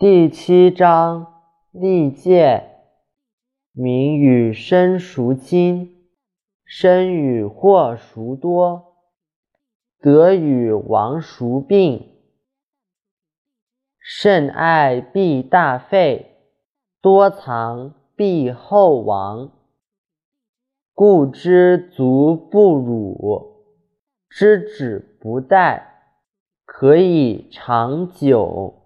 第七章：利届。名与身孰亲？身与祸孰多？得与亡孰病？甚爱必大费，多藏必厚亡。故知足不辱，知止不殆，可以长久。